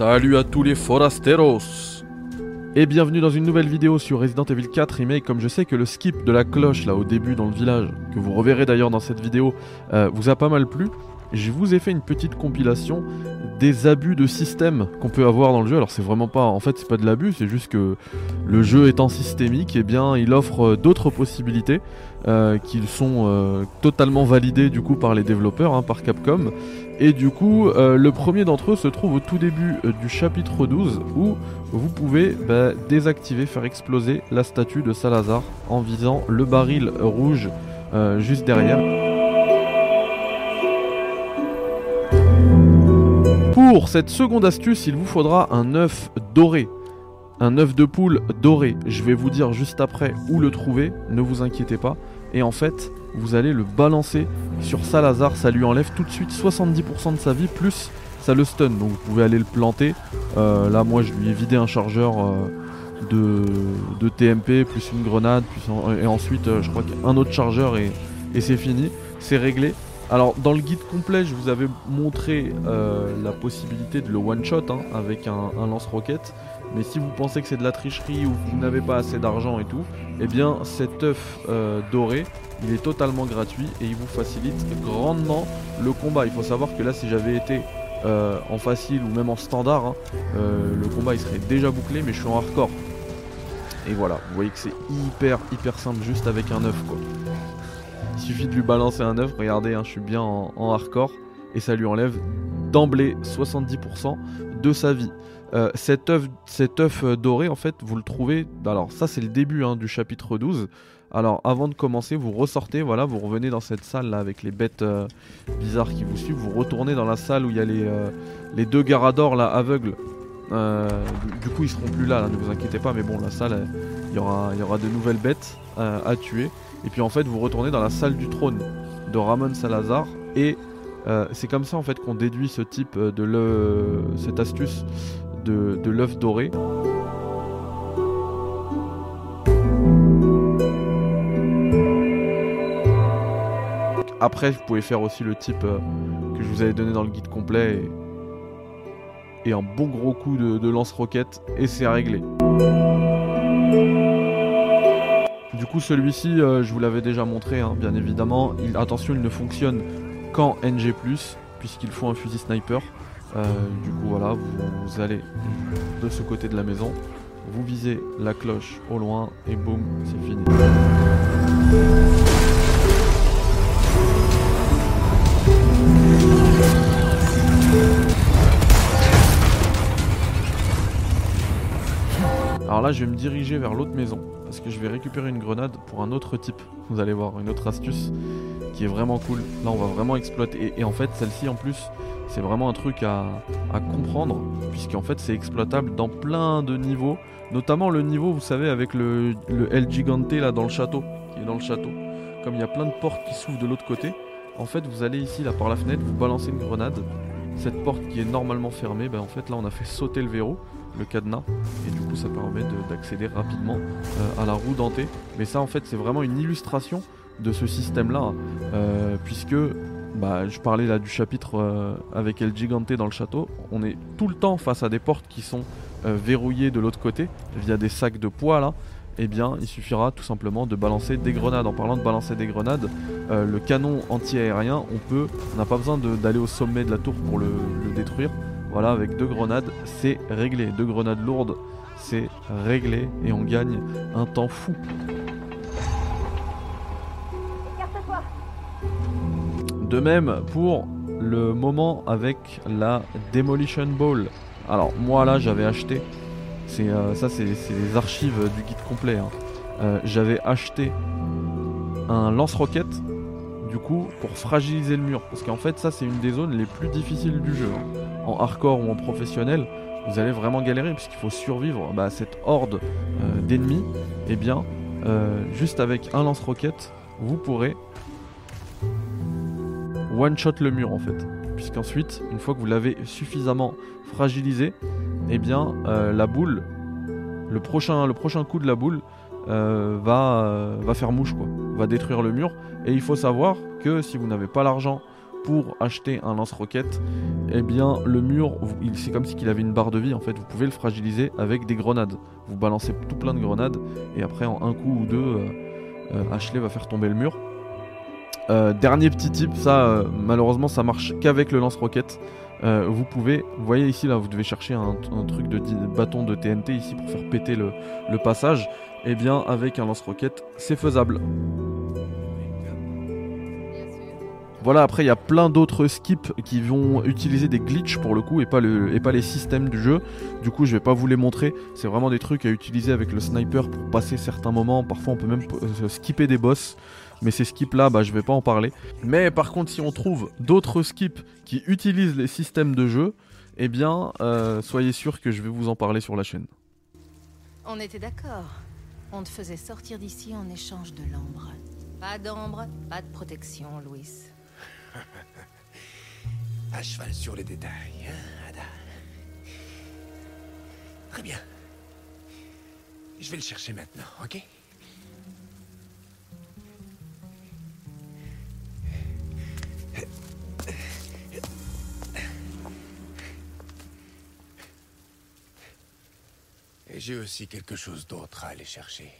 Salut à tous les forasteros. Et bienvenue dans une nouvelle vidéo sur Resident Evil 4 Remake. Comme je sais que le skip de la cloche là au début dans le village Que vous reverrez d'ailleurs dans cette vidéo euh, vous a pas mal plu Je vous ai fait une petite compilation des abus de système qu'on peut avoir dans le jeu. Alors c'est vraiment pas, en fait c'est pas de l'abus, c'est juste que le jeu étant systémique, et eh bien il offre euh, d'autres possibilités euh, qui sont euh, totalement validées du coup par les développeurs, hein, par Capcom. Et du coup, le premier d'entre eux se trouve au tout début du chapitre 12 où vous pouvez bah, désactiver, faire exploser la statue de Salazar en visant le baril rouge juste derrière. Pour cette seconde astuce, il vous faudra un œuf doré. Un œuf de poule doré. Je vais vous dire juste après où le trouver, ne vous inquiétez pas. Et en fait, vous allez le balancer sur Salazar, ça lui enlève tout de suite 70% de sa vie, plus ça le stun. Donc vous pouvez aller le planter. Euh, là, moi, je lui ai vidé un chargeur euh, de, TMP, plus une grenade, et ensuite, euh, je crois qu'un autre chargeur, et c'est fini. C'est réglé. Alors dans le guide complet, je vous avais montré la possibilité de le one-shot hein, avec un, lance-roquette. Mais si vous pensez que c'est de la tricherie ou que vous n'avez pas assez d'argent et tout, eh bien cet œuf euh, doré, il est totalement gratuit et il vous facilite grandement le combat. Il faut savoir que là, si j'avais été euh, en facile ou même en standard, hein, le combat il serait déjà bouclé, mais je suis en hardcore. Et voilà, vous voyez que c'est hyper hyper simple juste avec un œuf quoi. Il suffit de lui balancer un œuf, regardez, hein, je suis bien en, hardcore, et ça lui enlève d'emblée 70% de sa vie. Euh, cet, œuf, œuf doré, en fait, vous le trouvez. Alors, ça, c'est le début hein, du chapitre 12. Alors, avant de commencer, vous ressortez, voilà, vous revenez dans cette salle là avec les bêtes euh, bizarres qui vous suivent. Vous retournez dans la salle où il y a les, euh, les deux Garador là aveugles. Du, coup, ils seront plus là, ne vous inquiétez pas. Mais bon, la salle, il y aura, y aura de nouvelles bêtes à tuer. Et puis en fait, vous retournez dans la salle du trône de Ramon Salazar. Et euh, c'est comme ça en fait qu'on déduit ce type de cette astuce de, l'œuf doré. Après, vous pouvez faire aussi le type euh, que je vous avais donné dans le guide complet et, un bon gros coup de, de lance-roquette et c'est réglé. Du coup, celui-ci, euh, je vous l'avais déjà montré, hein, bien évidemment. attention, il ne fonctionne qu'en NG+, puisqu'il faut un fusil sniper. Euh, du coup, voilà, vous, allez de ce côté de la maison, vous visez la cloche au loin, et boum, c'est fini. Alors là, je vais me diriger vers l'autre maison parce que je vais récupérer une grenade pour un autre type. Vous allez voir, une autre astuce qui est vraiment cool. Là, on va vraiment exploiter. Et, en fait, celle-ci, en plus, c'est vraiment un truc à, comprendre, puisqu'en fait, c'est exploitable dans plein de niveaux. Notamment le niveau, vous savez, avec le, le El Gigante là dans le château, qui dans le château. Comme il y a plein de portes qui s'ouvrent de l'autre côté, en fait, vous allez ici, là, par la fenêtre, vous balancez une grenade. Cette porte qui est normalement fermée, ben, en fait, là, on a fait sauter le verrou le cadenas et du coup ça permet d'accéder rapidement euh, à la roue dentée mais ça en fait c'est vraiment une illustration de ce système là euh, puisque bah, je parlais là du chapitre euh, avec El Gigante dans le château on est tout le temps face à des portes qui sont verrouillées de l'autre côté via des sacs de poids là eh bien il suffira tout simplement de balancer des grenades. En parlant de balancer des grenades, le canon anti-aérien, on peut, on n'a pas besoin d'aller au sommet de la tour pour le détruire. Voilà, avec deux grenades, c'est réglé. Deux grenades lourdes, c'est réglé. Et on gagne un temps fou. De même pour le moment avec la Demolition Ball. Alors moi là j'avais acheté, c'est euh, ça c'est les archives du guide complet. Hein. Euh, j'avais acheté un lance-roquette du coup pour fragiliser le mur. Parce qu'en fait ça c'est une des zones les plus difficiles du jeu. Hein. En hardcore ou en professionnel, vous allez vraiment galérer puisqu'il faut survivre bah, à cette horde euh, d'ennemis. Et eh bien, juste avec un lance-roquette, vous pourrez one-shot le mur en fait. Puisqu'ensuite, une fois que vous l'avez suffisamment fragilisé, eh bien euh, la boule, le prochain, le prochain coup de la boule va, va faire mouche quoi, va détruire le mur. Et il faut savoir que si vous n'avez pas l'argent pour acheter un lance-roquette, eh bien le mur, c'est comme si il avait une barre de vie en fait. Vous pouvez le fragiliser avec des grenades. Vous balancez tout plein de grenades et après en un coup ou deux, euh, euh, Ashley va faire tomber le mur. Euh, dernier petit tip, ça malheureusement ça marche qu'avec le lance-roquette. vous pouvez, vous voyez ici là, vous devez chercher un, truc de, bâton de TNT ici pour faire péter le, passage. Et eh bien avec un lance-roquette, c'est faisable. Voilà, après il y a plein d'autres skips qui vont utiliser des glitches pour le coup et pas, et pas les systèmes du jeu. Du coup, je vais pas vous les montrer. C'est vraiment des trucs à utiliser avec le sniper pour passer certains moments. Parfois, on peut même euh, skipper des boss. Mais ces skips là, bah, je vais pas en parler. Mais par contre, si on trouve d'autres skips qui utilisent les systèmes de jeu, eh bien, euh, soyez sûr que je vais vous en parler sur la chaîne. On était d'accord. On te faisait sortir d'ici en échange de l'ambre. Pas d'ambre, pas de protection, Louis. à cheval sur les détails, hein, Ada Très bien. Je vais le chercher maintenant, ok? J'ai aussi quelque chose d'autre à aller chercher.